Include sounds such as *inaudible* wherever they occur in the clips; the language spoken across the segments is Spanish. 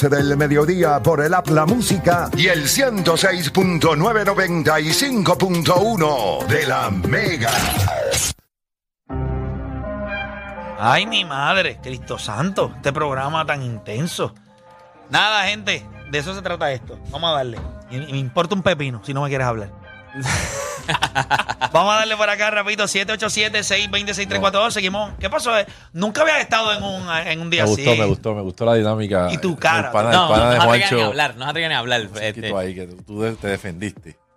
12 del mediodía por el App La Música y el 106.995.1 de la Mega. Ay, mi madre, Cristo Santo, este programa tan intenso. Nada, gente, de eso se trata esto. Vamos a darle. Y me importa un pepino si no me quieres hablar. *laughs* Vamos a darle por acá rapidito, 787-620-6342. Seguimos. ¿Qué pasó? Eh, Nunca había estado en un, en un día Me así. gustó, me gustó, me gustó la dinámica. Y tu cara. El pana, el No, no, de no no ahí, que tú, tú te defendiste. Y, y Ríe, cómo,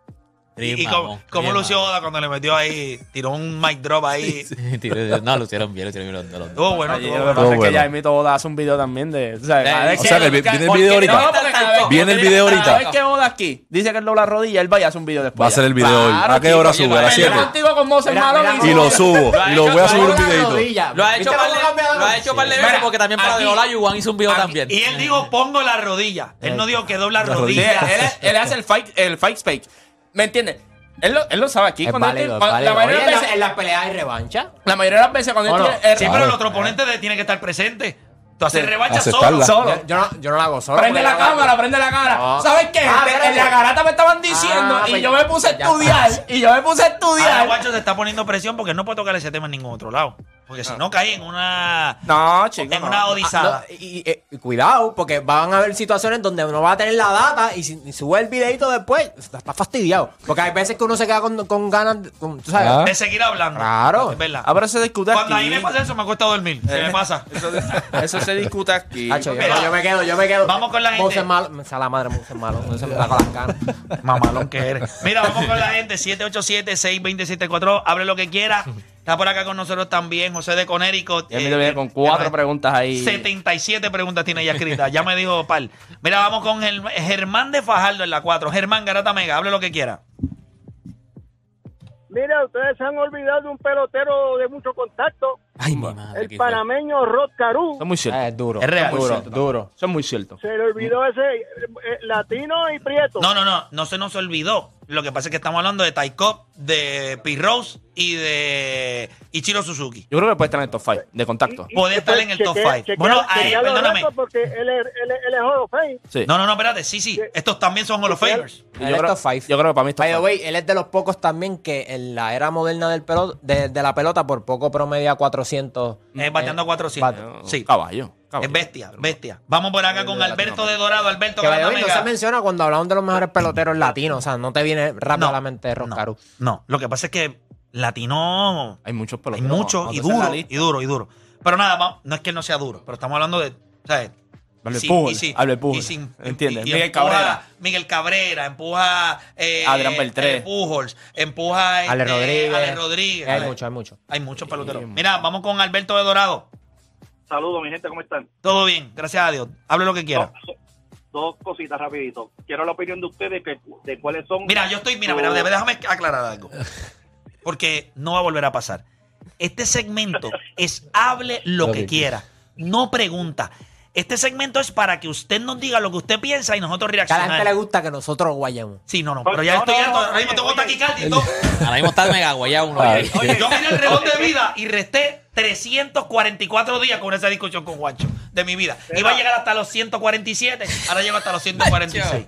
cómo ríe, lució mamón. Oda cuando le metió ahí, tiró un mic drop ahí. *laughs* Tiró- No, lo hicieron bien, lo hicieron bien los. Estuvo bueno, Oye, lo bueno. que pasa es que ya Mito Oda hace un video también de. O sea, cada O sea, que viene el video ahorita. No, cada vez- Viene el video Cada ahorita. vez que Oda aquí dice que él dobla rodilla, él va y hace un video después. Va a hacer el video hoy. ¿A qué hora sube? ¿A las Peleó 7? contigo con Moses Mira, Malone mira Y lo subo. Y lo voy a subir un videito. Lo ha hecho ¿Viste par de, cambia la lo ha hecho par de veces porque también para de Ola Yuan hizo un video también. Y él dijo, pongo la rodilla. Él no dijo que dobla La Sí, rodilla. él, él hace el fight, el fight speak. ¿Me entiendes? Él lo, él lo sabe aquí. Es cuando él válido, tiene- es cuando- la, mayoría de Oye, las en, la, veces, en la pelea hay revancha. la mayoría de las veces cuando ¿O él no? tiene. él- Sí, pero Claro. el otro oponente de- tiene que estar presente. Tú haces Sí. revancha Aceptarla. solo. Solo. Yo, yo no, yo no la hago solo. Prende la cámara, prende la cámara. No. ¿Sabes qué? Ah, En- la garata me estaban diciendo Ah, y pues yo me puse a estudiar. Y yo me puse a Ahora estudiar. Guacho se está poniendo presión porque no puede tocar ese tema en ningún otro lado. Porque si no cae en una, No, chico. en no. una odisada. Ah, no, y, y- y cuidado, porque van a haber situaciones donde uno va a tener la data y si y sube el videito después, está, fastidiado. Porque hay veces que uno se queda con, con ganas, de- con- tú sabes. Ah. de seguir hablando. Claro. Es verdad. Ah, pero se discute Cuando aquí. ahí me pasa eso, me cuesta dormir. Se me pasa. Eso, eso se discute aquí. Hacho, yo, yo me quedo, yo me quedo. vamos con la gente. Moses malo, me sale la madre, Moses malo. Moses me saca las canas. Mamalón que eres. Mira, vamos con la gente. 787-620-74. Hable lo que quiera. Está por acá con nosotros también José de Conérico. Viene con cuatro preguntas ahí. 77 preguntas tiene ya escritas. Ya me dijo Pal. Mira, vamos con el Germán de Fajardo en la 4. Germán Garata Mega, hable lo que quiera. Mira, ustedes se han olvidado de un pelotero de mucho contacto, Ay, mi madre. el panameño Rod Caru. Eso es muy cierto. Eh, es duro. Es real. duro, Sí. duro. Eso es muy cierto. Se le olvidó ese eh, eh, latino y prieto. No, no, no, no se nos olvidó. Lo que pasa es que estamos hablando de Taikop, de P-Rose y de Ichiro Suzuki. Yo creo que puede estar en el top 5 de contacto. Y- y Puede estar en el top chequea- five. chequea- Bueno, ahí, chequea los perdóname. Porque él es, él, es- él es Hall of Fame. Sí. No, no, no, espérate. Sí, sí. Estos también son Hall of Famers. Él yo, creo, top five. yo creo que para mí es top By the way, él es de los pocos también que en la era moderna del pelo, de, de la pelota por poco promedia 400. Es bateando eh, 400. bate. Sí. Caballo. caballo. Es bestia, bestia. Vamos por acá con Alberto de Dorado. Alberto Que way, no se menciona cuando hablamos de los mejores peloteros latinos. O sea, no te viene rápido a la mente Roscaru. No, lo que pasa es que latino Hay muchos hay peloteros. mucho Vamos y duro, y duro, y duro. Pero nada, no es que él no sea duro, pero estamos hablando de, ¿sabes? Albert Sí, Pujols, y sí, Albert Pujols, y sin- ¿entiendes? y- y Miguel empuja- Cabrera. Miguel Cabrera, empuja eh, Adrián Beltré. eh, Pujols, empuja Ale este, Rodríguez. Ale Rodríguez. Hay Ale- mucho, hay mucho. Hay muchos peloteros. Mira, vamos con Alberto de Dorado. Saludos, mi gente, ¿cómo están? Todo bien, gracias a Dios. Hable lo que quiera. Dos cositas rapidito. Quiero la opinión de ustedes que, de cuáles son... Mira, yo estoy, mira, mira, déjame aclarar algo. Porque no va a volver a pasar. Este segmento es hable lo que quiera, no pregunta. Este segmento es para que usted nos diga lo que usted piensa y nosotros Que a la gente le reaccionamos. gusta que nosotros guayemos. Sí, no, no, pero ya No, estoy no, harto. no, Ahora mismo oye, tengo oye. taquicardia y todo. Ahora mismo está mega guayado uno. Ay, Oye, yo miré el reloj de vida y resté 344 días con esa discusión con Juancho de mi vida. Iba a llegar hasta los 147, ahora llego hasta los 146.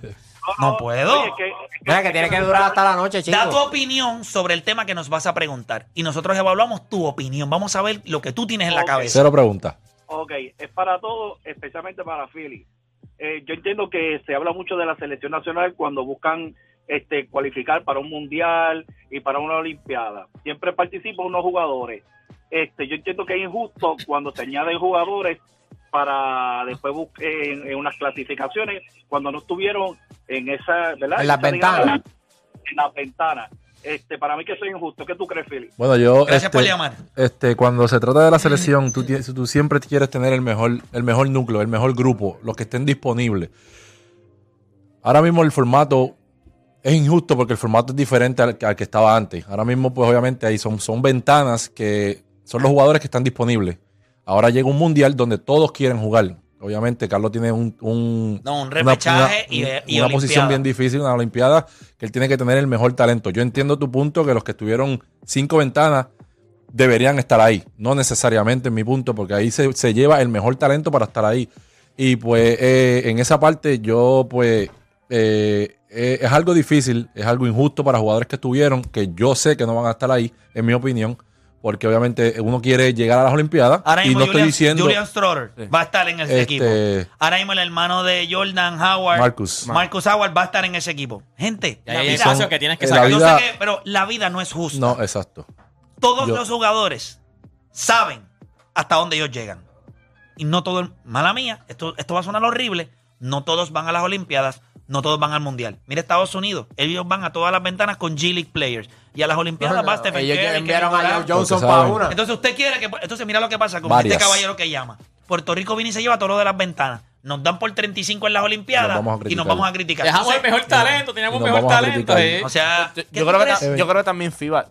No puedo. Oye, que- Mira, que tiene que durar hasta la noche, chicos. Da tu opinión sobre el tema que nos vas a preguntar. Y nosotros evaluamos tu opinión. Vamos a ver lo que tú tienes en la cabeza. Cero preguntas. Ok, es para todos, especialmente para Philly. Eh, yo entiendo que se habla mucho de la selección nacional cuando buscan este cualificar para un mundial y para una olimpiada. Siempre participan unos jugadores. Este, yo entiendo que es injusto cuando se añaden jugadores para después buscar en, en unas clasificaciones cuando no estuvieron en esa, ¿verdad? En las ventanas. En las ventanas. Este, para mí que eso es injusto. ¿Qué tú crees, Philly? Bueno, yo. Gracias este, por llamar. Este, cuando se trata de la selección, tú, tienes- tú siempre quieres tener el mejor, el mejor núcleo, el mejor grupo, los que estén disponibles. Ahora mismo el formato es injusto porque el formato es diferente al, al que estaba antes. Ahora mismo, pues obviamente ahí son, son ventanas que son los jugadores que están disponibles. Ahora llega un mundial donde todos quieren jugar. Obviamente, Carlos tiene un, un- No, un repechaje una- y, una posición bien difícil, una Olimpiada, que él tiene que tener el mejor talento. Yo entiendo tu punto que los que estuvieron cinco ventanas deberían estar ahí. No necesariamente en mi punto, porque ahí se, se lleva el mejor talento para estar ahí. Y pues eh, en esa parte yo pues eh, eh, es algo difícil, es algo injusto para jugadores que estuvieron, que yo sé que no van a estar ahí, en mi opinión, porque obviamente uno quiere llegar a las Olimpiadas Ahora y mismo no Julian, estoy diciendo Julian Strotter va a estar en ese Este- equipo. Ahora mismo el hermano de Jordan Howard, Marcus. Marcus Howard va a estar en ese equipo. Gente, Y la vida- espacio que tienes que eh, la sacar. yo vida- sé que- pero la vida no es justa. No, exacto. Todos yo- los jugadores saben hasta dónde ellos llegan. Y no todo, el- mala mía, esto, esto va a sonar horrible, no todos van a las Olimpiadas, no todos van al Mundial. Mira Estados Unidos, ellos van a todas las ventanas con G-League Players. Y a las Olimpiadas va Stephen Ellos Curry, enviaron a. Joe Johnson para una. Entonces usted quiere que... Entonces mira lo que pasa con Varias. este caballero que llama. Puerto Rico viene y se lleva todo lo de las ventanas. Nos dan por 35 en las Olimpiadas Nos y nos criticar. vamos a criticar. Dejamos el mejor talento, teníamos mejor talento. eh. O sea, Yo, ¿qué yo tú creo que, yo creo que también FIBA.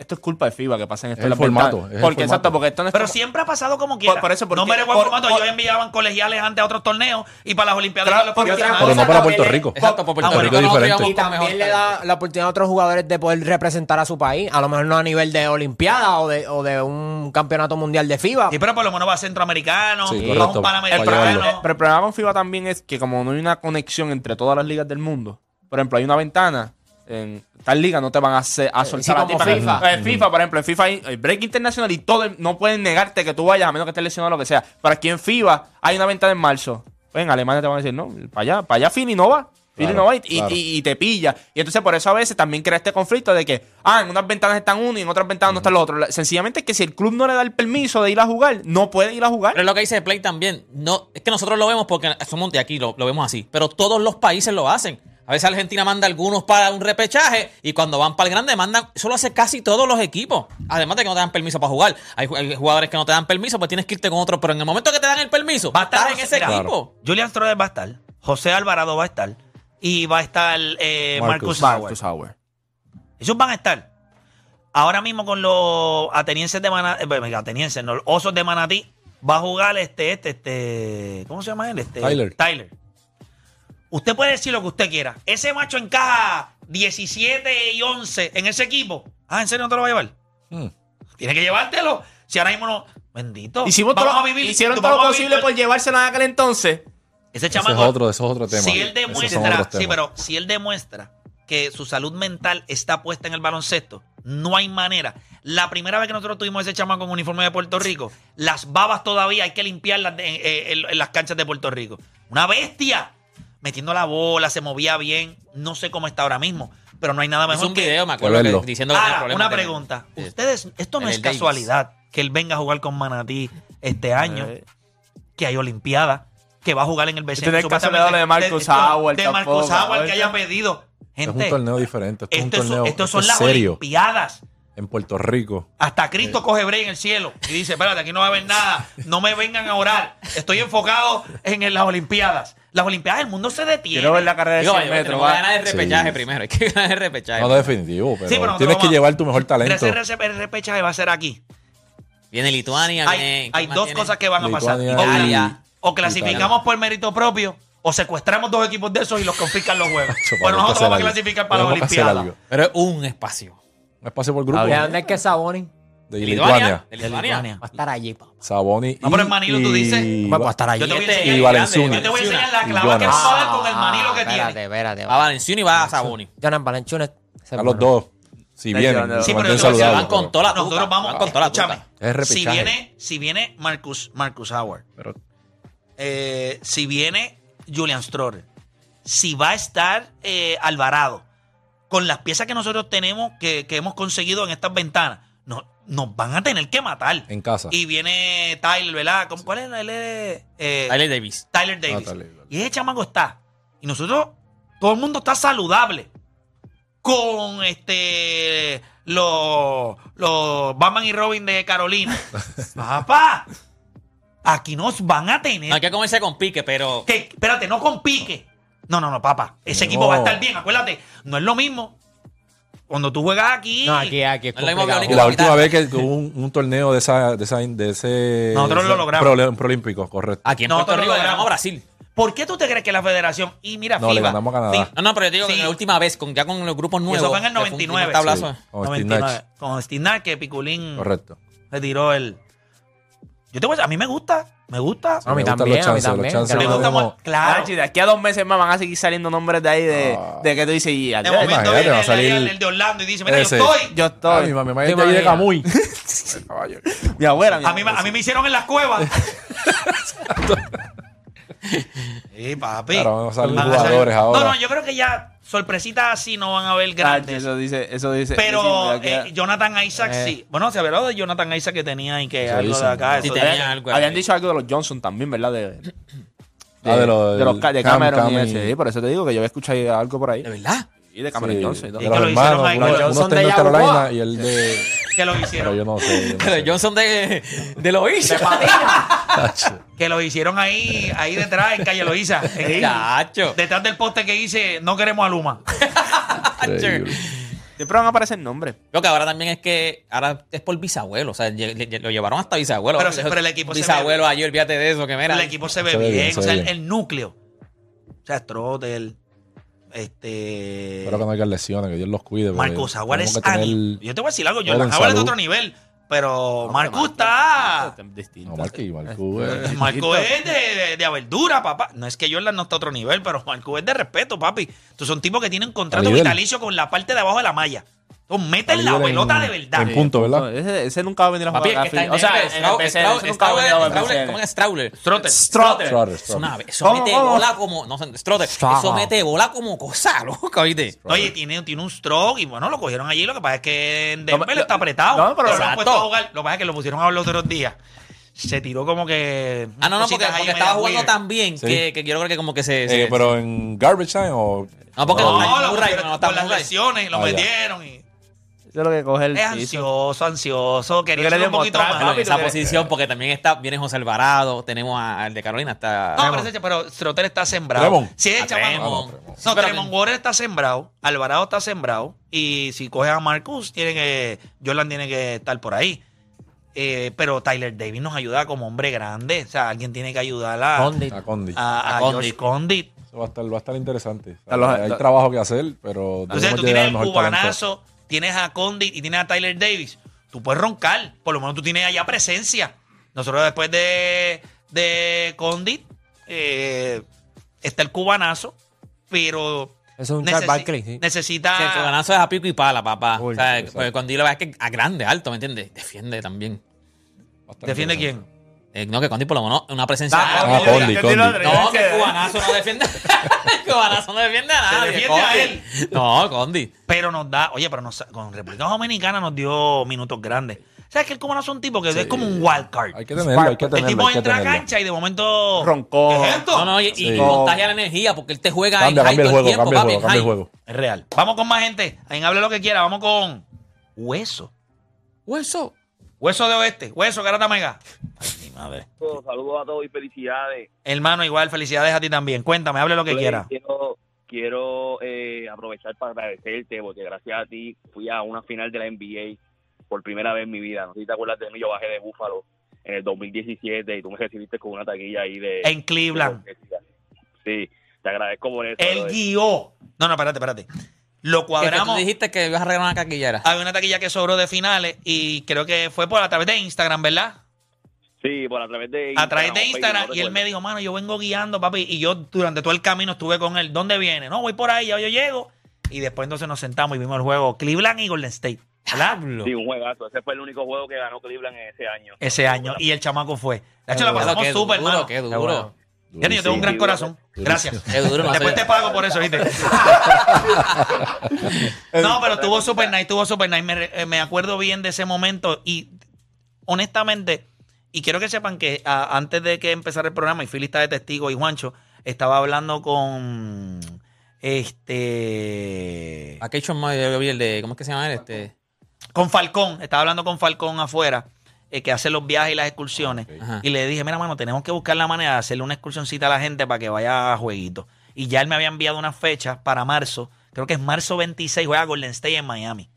Esto es culpa de FIBA que pasen esto Es en el formato, es el Porque formato. exacto, porque esto no es Pero como- siempre ha pasado como quiera. por eso, porque- no me recuerdo por- formato. por- Ellos enviaban colegiales antes a otros torneos y para las Olimpiadas Claro, para porque. Pero no para Puerto Rico. Exacto, por Puerto Ah, bueno, Rico es nosotros diferente. Y mejor también le da la oportunidad a otros jugadores de poder representar a su país, a lo mejor no a nivel de Olimpiada o de, o de un campeonato mundial de FIBA. Sí, pero por lo menos va a centroamericano, Sí, va a correcto. un Para El panamericano. pero el problema con FIBA también es que como no hay una conexión entre todas las ligas del mundo, por ejemplo, hay una ventana, en tal liga no te van a, hacer, a soltar sí, a ti como para- FIFA. Eh, FIFA, por ejemplo, en FIFA hay el break internacional y todo, el- no pueden negarte que tú vayas a menos que estés lesionado o lo que sea. Pero aquí en FIBA hay una ventana en marzo. Pues en Alemania te van a decir, no, para allá, para allá Philly no va. Philly Claro, no va y, y- claro. y- y te pilla. Y entonces por eso a veces también crea este conflicto de que, ah, en unas ventanas están uno y en otras ventanas no están los otros. La- Sencillamente es que si el club no le da el permiso de ir a jugar, no puede ir a jugar. Pero es lo que dice Play también. No, es que nosotros lo vemos porque somos de aquí, lo, lo vemos así. Pero todos los países lo hacen. A veces Argentina manda algunos para un repechaje y cuando van para el grande mandan. Eso lo hace casi todos los equipos. Además de que no te dan permiso para jugar. Hay, ju- hay jugadores que no te dan permiso, pues tienes que irte con otro. Pero en el momento que te dan el permiso, Va a estar en ese mira, equipo. Julian Stroder va a estar, José Alvarado va a estar y va a estar eh, Marcus, Marcus. Howard. Ellos van a estar. Ahora mismo con los atenienses de Manatí, atenienses, no, los osos de Manatí, va a jugar este, este, este, ¿cómo se llama él? Este, Tyler. Tyler. Usted puede decir lo que usted quiera. Ese macho encaja 17 y 11 en ese equipo. Ah, ¿en serio no te lo va a llevar? Hmm. Tiene que llevártelo. Si ahora mismo no. Bendito. Hicimos Vamos todo, a vivir. hicieron todo a lo posible por llevárselo en aquel entonces. Ese Ese es chamaco. otro, eso es otro tema. Si él demuestra, sí, pero si él demuestra que su salud mental está puesta en el baloncesto, no hay manera. La primera vez que nosotros tuvimos ese chamaco con uniforme de Puerto Rico, las babas todavía hay que limpiarlas eh, en, en las canchas de Puerto Rico. Una bestia. Metiendo la bola, se movía bien. No sé cómo está ahora mismo, pero no hay nada Es mejor un que video, me acuerdo, De que, diciendo que Ahora, problemas una de- pregunta. de- Ustedes, esto no en es Davis. casualidad que él venga a jugar con Manatí este año, Eh. que hay Olimpiada, que va a jugar en el BCN. Este es supuestamente, casualidad lo de Marcus Howard De Marcus tampoco, Howard que haya pedido. Es Gente, un torneo diferente. Esto es un esto, torneo son, estos esto son es las serio Olimpiadas. En Puerto Rico. Hasta Cristo coge break en el cielo y dice, espérate, aquí no va a haber nada, no me vengan a orar, estoy enfocado en, en las Olimpiadas. Las Olimpiadas, el mundo se detiene. Quiero ver la carrera de Digo, 100 vaya, metros. que ganar el repechaje Sí. primero. Hay que ganar el repechaje. No, no definitivo, pero Sí, pero tienes que llevar tu mejor talento. el repechaje va a ser aquí. Viene Lituania, Hay, viene. hay ¿quién más dos tiene? cosas que van a pasar. Lituania O, Italia. o clasificamos por mérito propio o secuestramos dos equipos de esos y los confiscan los juegos. *laughs* Chacho, bueno, nosotros vamos a clasificar para las Olimpiadas. Pero es un espacio. Un espacio por grupo. ¿De dónde es que Saboni? De Lituania. De. Va a estar allí, papá. Saboni. No, pero el Manilo, tú dices. y- Va a estar allí. Yo te voy a enseñar, y Valenciunas. yo te voy a enseñar la clava que a dar con el manilo que espérate, tiene. espérate. Va Valenciuno y va a Saboni. Jonas Valenchunas. A los dos. Si Sí, vienen, pero- se Sí, pero a van con toda la Nosotros vamos con toda la escúchame. Es si viene, si viene Marcus, Marcus Howard, pero- eh, si viene Julian Stroller, si va a estar eh, Alvarado, con las piezas que nosotros tenemos, que, que hemos conseguido en estas ventanas, no- nos van a tener que matar. En casa. Y viene Tyler, ¿verdad? ¿Cómo- ¿Cuál es? Es, eh, Tyler Davis. Tyler Davis. Ah, Tyler. Y ese chamaco está. Y nosotros, todo el mundo está saludable. Con este los los Batman y Robin de Carolina. *laughs* Papá, aquí nos van a tener. Hay que comerse con pique, pero. que, espérate, no con pique. No, no, no, papá. Ese No. equipo va a estar bien. Acuérdate, no es lo mismo. Cuando tú juegas aquí. No, aquí, aquí es No la Igual, última vez que hubo un, un torneo de esa, de esa, de ese Nosotros de lo ese logramos. prolímpico, correcto. Aquí en Nosotros Puerto Rico lo ganamos. Brasil. ¿Por qué tú te crees que la federación. Y mira, No, le ganamos a Canadá. No, no, pero yo digo Sí. que la última vez, con, ya con los grupos nuevos. eso fue en el que fue un 99. primer tablazo. Sí. Con Steve 99. Nash. Con Steve Nash, que Piculín Correcto. le tiró el. Yo te voy a decir, a mí me gusta, me gusta. A mí Me también, los a mí también. chances me gusta mu- claro. De aquí a dos meses más van a seguir saliendo nombres de ahí de, Ah. de que tú dices, y De adiós, momento imagínate, viene va a el, salir el- el de Orlando y dice, mira, ese. yo estoy. yo Ah, estoy. mi mamá ¿Te ya llega imaginas? muy. *laughs* Caballo. mi abuela, mi A mí, me- a mí me hicieron en las cuevas. *laughs* Sí, papi. Claro, van a salir Van a jugadores salir- ahora. No, no, yo creo que ya sorpresitas así no van a haber Nachi, grandes. Eso dice, eso dice. Pero de eh, Jonathan Isaac Eh. sí. Bueno, se habló de Jonathan Isaac que tenía y que Eso algo de acá. Sí, eso tenía de- algo Habían ahí. dicho algo de los Johnson también, ¿verdad? De, de, Ah, de los- de los ca- de Cam- Cameron Cam y. Sí, por eso te digo que yo había escuchado algo por ahí. ¿De verdad? Y de Cameron Sí, Johnson y todo. de Y los que lo hicieron ahí los Johnson de. Carolina y el de... Que lo Pero hicieron. yo no sé. yo no Pero sé. Johnson de, de Loíza. *laughs* Que lo hicieron ahí, ahí detrás, en Calle Loíza. en- Chacho. detrás del poste que dice, no queremos a Luma. *laughs* Increíble. Siempre van a aparecer nombres. Lo que ahora también es que ahora es por bisabuelo. O sea, lle- lle- lo llevaron hasta bisabuelo. Pero- pero el equipo se Bisabuelo ayer, olvídate de eso, que mira. El equipo se ve Se ve bien. bien, se o sea, ve el, bien. el núcleo. O sea, Strotter, este... Espero que no haya lesiones, que Dios los cuide. porque Marcos Aguar es tenemos que tener- ani- Yo te voy a decir algo, todo Jordan en Howard es de salud. otro nivel. Pero Marco- está... Distinto. No, Marquis, Marcus, eh. Marco es de, de, de verdura, papá. No es que Jordan no está a otro nivel, pero Marco es de respeto, papi. Tú son tipos que tienen contrato vitalicio con la parte de abajo de la malla. Entonces meten la pelota de verdad. en punto, ¿verdad? Ese, ese nunca va a venir a Papi, jugar. es que a está fin- en o sea, en el ese nunca va a venir a Strauler- jugar Strauler- en ¿Cómo el es Strauler? Strotter. Eso ¿Cómo, mete bola como. No, Strotter. Eso mete bola como cosa, loca, ¿oíste? Oye, tiene, tiene un stroke y bueno, lo cogieron allí. Lo que pasa es que en Denver lo- está apretado. no, pero lo han puesto a jugar. Lo que pasa es que lo pusieron a hablar los otros días. Se tiró como que. Ah, no, no, porque, estaba jugando weird. tan bien Sí. que, que quiero creer que como que se. se- Eh, pero en Garbage Time o. No, porque No, no, lo Murray, no está por las lesiones, lo Ah, metieron y. Eso es lo que coge el Es ansioso, ansioso. Quería ser quieres un poquito más. Pero papi, esa posición, porque también está, viene José Alvarado, tenemos a- al de Carolina, está. No, pero, ese- pero Strotter está sembrado. Tremont. Si es A el chamaco. Tremont. Ah, no, Pero- Tremont Waters está sembrado. Alvarado está sembrado. Y si coges a Marcus, tiene que. Jordan tiene que estar por ahí. Eh, pero Tyler Davis nos ayuda como hombre grande. O sea, alguien tiene que ayudar a, Condit. A Condi. a, a A Josh Condit. Condit. Eso va a estar, va a estar interesante. A los- hay los- trabajo que hacer, pero Entonces debemos tú tienes el talento. cubanazo, tienes a Condit y tienes a Tyler Davis. Tú puedes roncar. Por lo menos tú tienes allá presencia. Nosotros después de, de Condit eh, está el cubanazo, pero Eso es un necesi- Barkley, sí. necesita... Sí, el que ganazo es a pico y pala, papá. Uy, o sea, pues, cuando yo lo veo es que a grande, alto, ¿me entiendes? Defiende también. Estar ¿Defiende quién? Eh, no, que Condi por lo menos una presencia. Ah, Ah, Condi, Condi. no, que cubanazo no defiende. el cubanazo no defiende a nadie. defiende a Condi. él. No, Condi. Pero nos da, oye, pero nos, con República Dominicana nos dio minutos grandes. ¿Sabes que el cubanazo es un tipo que es como un wild card? Hay que tenerlo, hay que el tenerlo. tipo hay que entra a cancha y de momento... Roncó. ¿Qué es esto? No, no, y, y Sí. contagia la energía porque él te juega Cambia, en high cambia el juego, tiempo, cambia el juego, cambia el juego. Es real. Vamos con más gente. Ahí hable lo que quiera. Vamos con Hueso. Hueso. Hueso de Oeste. Hueso, Garata Mega. Ay, mi madre. Saludos a todos y felicidades. Hermano, igual, felicidades a ti también. Cuéntame, hable lo que Play, quiera. Quiero, quiero eh, aprovechar para agradecerte porque gracias a ti fui a una final de la NBA por primera vez en mi vida. No sé si te acuerdas de mí, yo bajé de Búfalo en el 2017 y tú me recibiste con una taquilla ahí de... En Cleveland. de. Sí, te agradezco por eso. Él brother. guió. No, no, espérate, espérate. Lo Que tú cuadramos. dijiste que ibas a regalar una caquillera. Había una taquilla que sobró de finales y creo que fue por a través de Instagram, ¿verdad? Sí, por a través de A través de Instagram. no y él me dijo, mano, yo vengo guiando, papi. Y yo durante todo el camino estuve con él. ¿Dónde viene? No, voy por ahí, ya yo llego. Y después entonces nos sentamos y vimos el juego Cleveland y Golden State. ¿Verdad? Sí, un juegazo. Ese fue el único juego que ganó Cleveland en ese año. Ese año. Y el chamaco fue. De hecho, la pasamos súper, duro, hermano. Qué duro. bueno. Yo tengo un gran corazón. Gracias. Qué duro. No Después te pago por eso, ¿viste? *laughs* no, pero estuvo super nice, estuvo super nice. Me, re- eh, me acuerdo bien de ese momento y honestamente, y quiero que sepan que a- antes de que empezara el programa, y Philly está de testigo y Juancho, estaba hablando con este A Keishon Moore, yo vi el de. ¿Cómo es que se llama él? Este. Con Falcón, estaba hablando con Falcón afuera, eh, que hace los viajes y las excursiones. Ajá. Y le dije, mira, mano, tenemos que buscar la manera de hacerle una excursioncita a la gente para que vaya a jueguitos. Y ya él me había enviado unas fechas para marzo. Creo que es marzo 26, juega Golden State en Miami.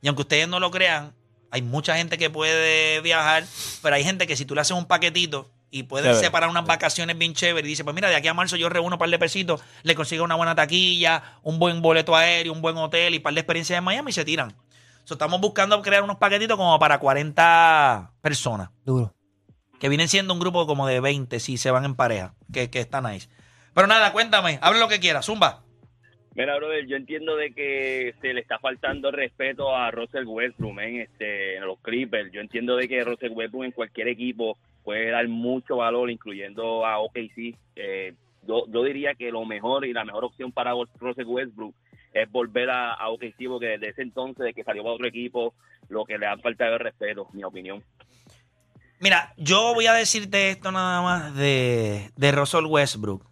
Y aunque ustedes no lo crean, hay mucha gente que puede viajar, pero hay gente que si tú le haces un paquetito y puedes Chévere. separar unas vacaciones bien chéveres y dice, pues mira, de aquí a marzo yo reúno un par de pesitos, le consigo una buena taquilla, un buen boleto aéreo, un buen hotel y un par de experiencias en Miami y se tiran. So, estamos buscando crear unos paquetitos como para 40 personas. Duro. que vienen siendo un grupo como de 20 si se van en pareja, que, que está nice. Pero nada, cuéntame, hable lo que quieras, Zumba. Mira, brother, yo entiendo de que se le está faltando respeto a Russell Westbrook en, este, en los Clippers. Yo entiendo de que Russell Westbrook en cualquier equipo puede dar mucho valor, incluyendo a OKC. Eh, yo, yo diría que lo mejor y la mejor opción para Russell Westbrook es volver a, a OKC, porque desde ese entonces, de que salió para otro equipo, lo que le ha faltado es respeto, mi opinión. Mira, yo voy a decirte esto nada más de, de Russell Westbrook.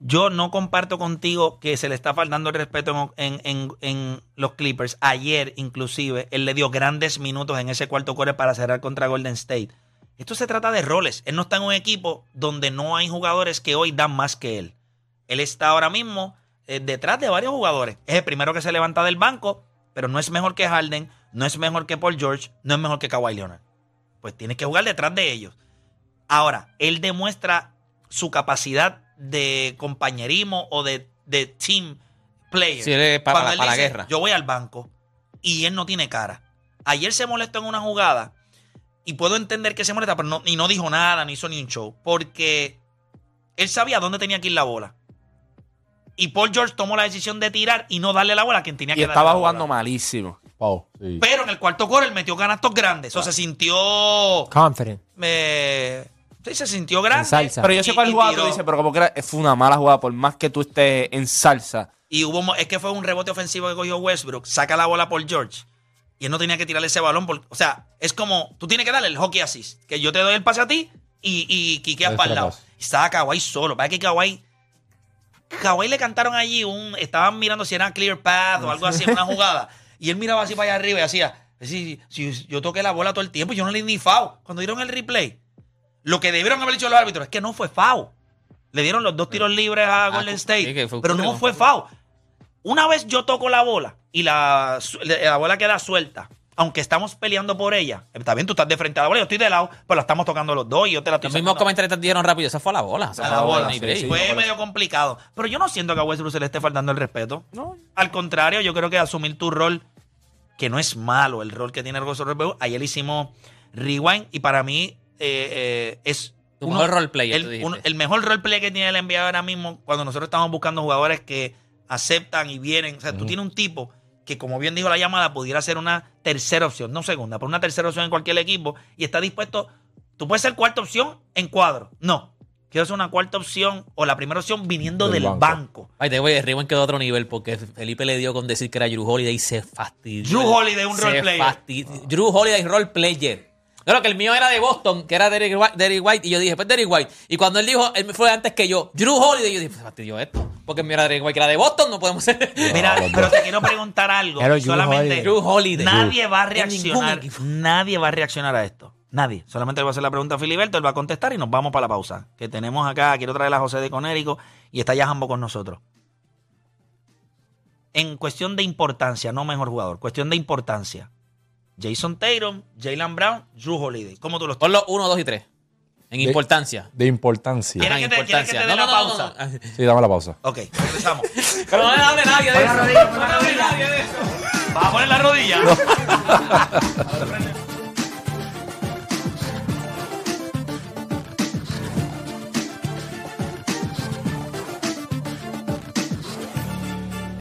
Yo no comparto contigo que se le está faltando el respeto en, en- en los Clippers. Ayer, inclusive, él le dio grandes minutos en ese cuarto core para cerrar contra Golden State. Esto se trata de roles. Él no está en un equipo donde no hay jugadores que hoy dan más que él. Él está ahora mismo eh, detrás de varios jugadores. Es el primero que se levanta del banco, pero no es mejor que Harden, no es mejor que Paul George, no es mejor que Kawhi Leonard. Pues tiene que jugar detrás de ellos. Ahora, él demuestra su capacidad de compañerismo o de, de team player. Sí, para- para la dice, guerra. Yo voy al banco y él no tiene cara. Ayer se molestó en una jugada y puedo entender que se molesta, pero no, y no dijo nada, ni hizo ni un show, porque él sabía dónde tenía que ir la bola. Y Paul George tomó la decisión de tirar y no darle la bola a quien tenía Y que darle estaba la jugando bola. malísimo. Sí. Pero en el cuarto core él metió canastos grandes. O se sintió. Confident. eh, sí, se sintió grande. En salsa. Pero yo sé Y- cuál y jugada tú dices, pero como que era- fue una mala jugada, por más que tú estés en salsa. Y hubo, es que fue un rebote ofensivo que cogió Westbrook. Saca la bola por George. Y él no tenía que tirarle ese balón. por- o sea, es como, tú tienes que darle el hockey assist. Que yo te doy el pase a ti y, y Extra para el lado. Y estaba Kawhi solo. Para que Kawhi... Kawhi le cantaron allí un... Estaban mirando si era clear path o algo así una *laughs* jugada. Y él miraba así para allá arriba y hacía... Si, si yo toqué la bola todo el tiempo yo no le di ni foul. Cuando dieron el replay, lo que debieron haber dicho los árbitros es que no fue foul. Le dieron los dos tiros libres a Golden sí, que State. Pero no fue foul. Una vez yo toco la bola y la, la bola queda suelta, aunque estamos peleando por ella, está bien, tú estás de frente a la bola, yo estoy de lado, pero la estamos tocando los dos y yo te la estoy Los mismos sacando comentaristas dijeron rápido, esa fue a la bola. esa a fue la bola. no hay break. Fue medio complicado. Pero yo no siento que a Westbrook se le esté faltando el respeto. Al contrario, yo creo que asumir tu rol, que no es malo el rol que tiene Russell Westbrook. Ayer hicimos rewind y para mí eh, eh, es Tu mejor role player, tú el, uno- el mejor roleplay que tiene el NBA ahora mismo cuando nosotros estamos buscando jugadores que aceptan y vienen. O sea, tú tienes un tipo que, como bien dijo la llamada, pudiera ser una tercera opción, no segunda, pero una tercera opción en cualquier equipo y está dispuesto. Tú puedes ser cuarta opción en cuadro. No. Quiero ser una cuarta opción o la primera opción viniendo Del del, banco. banco. Ay, te voy, Rewind quedó a otro nivel porque Felipe le dio con decir que era Drew Holiday y se fastidió. Drew Holiday, un Se role player. Drew Holiday, role player. Claro que el mío era de Boston, que era Derek White, Derek White, y yo dije, pues Derek White. Y cuando él dijo, él fue antes que yo, Drew Holiday, yo dije, pues fastidió esto. Porque el mío era Derek White, que era de Boston, no podemos ser. Mira, pero te quiero preguntar algo. Pero Drew Solamente Holiday. Drew Holiday. nadie va a reaccionar. Nadie va a reaccionar a esto. Nadie. Solamente le voy a hacer la pregunta a Filiberto, él va a contestar y nos vamos para la pausa. Que tenemos acá, quiero traer a José de Conérico y está ya Jambo con nosotros. En cuestión de importancia, no mejor jugador, cuestión de importancia. Jason Tatum, Jalen Brown, Drew Holiday. ¿Cómo tú los Pon los 1, 2 y 3. En De- importancia. De importancia. ¿Quieres Ajá, que te- quieres que te dé la pausa? no, no. Sí, dame la pausa. Ok, regresamos. *laughs* Pero no le hable nadie de eso. ¿Vas a poner la rodilla? *laughs* *laughs*